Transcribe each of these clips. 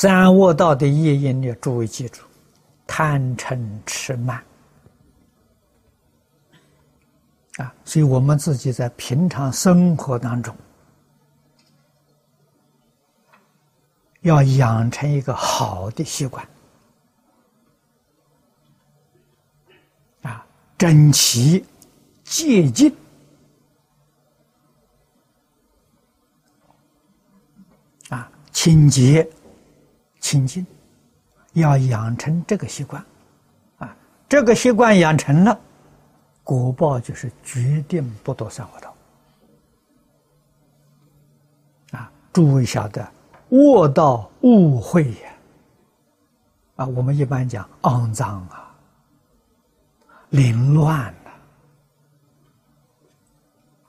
三恶道的业因呢，诸位记住：贪嗔痴慢啊。所以我们自己在平常生活当中，要养成一个好的习惯啊，整齐、洁净。清洁、清净，要养成这个习惯，啊，这个习惯养成了，果报就是决定不堕三恶道。啊，诸位晓得，恶道误会呀，啊，我们一般讲肮脏啊、凌乱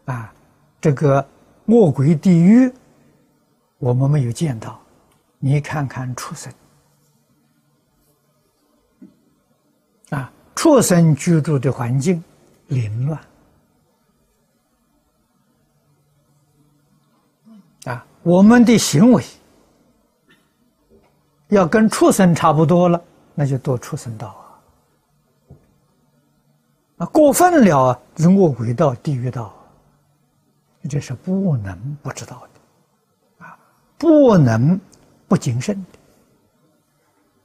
呐，啊，这个恶鬼地狱。我们没有见到，你看看畜生。啊，畜生居住的环境凌乱。啊，我们的行为要跟畜生差不多了，那就堕畜生道啊，啊，过分了啊，恶鬼道、地狱道，这是不能不知道的。啊不能不谨慎的。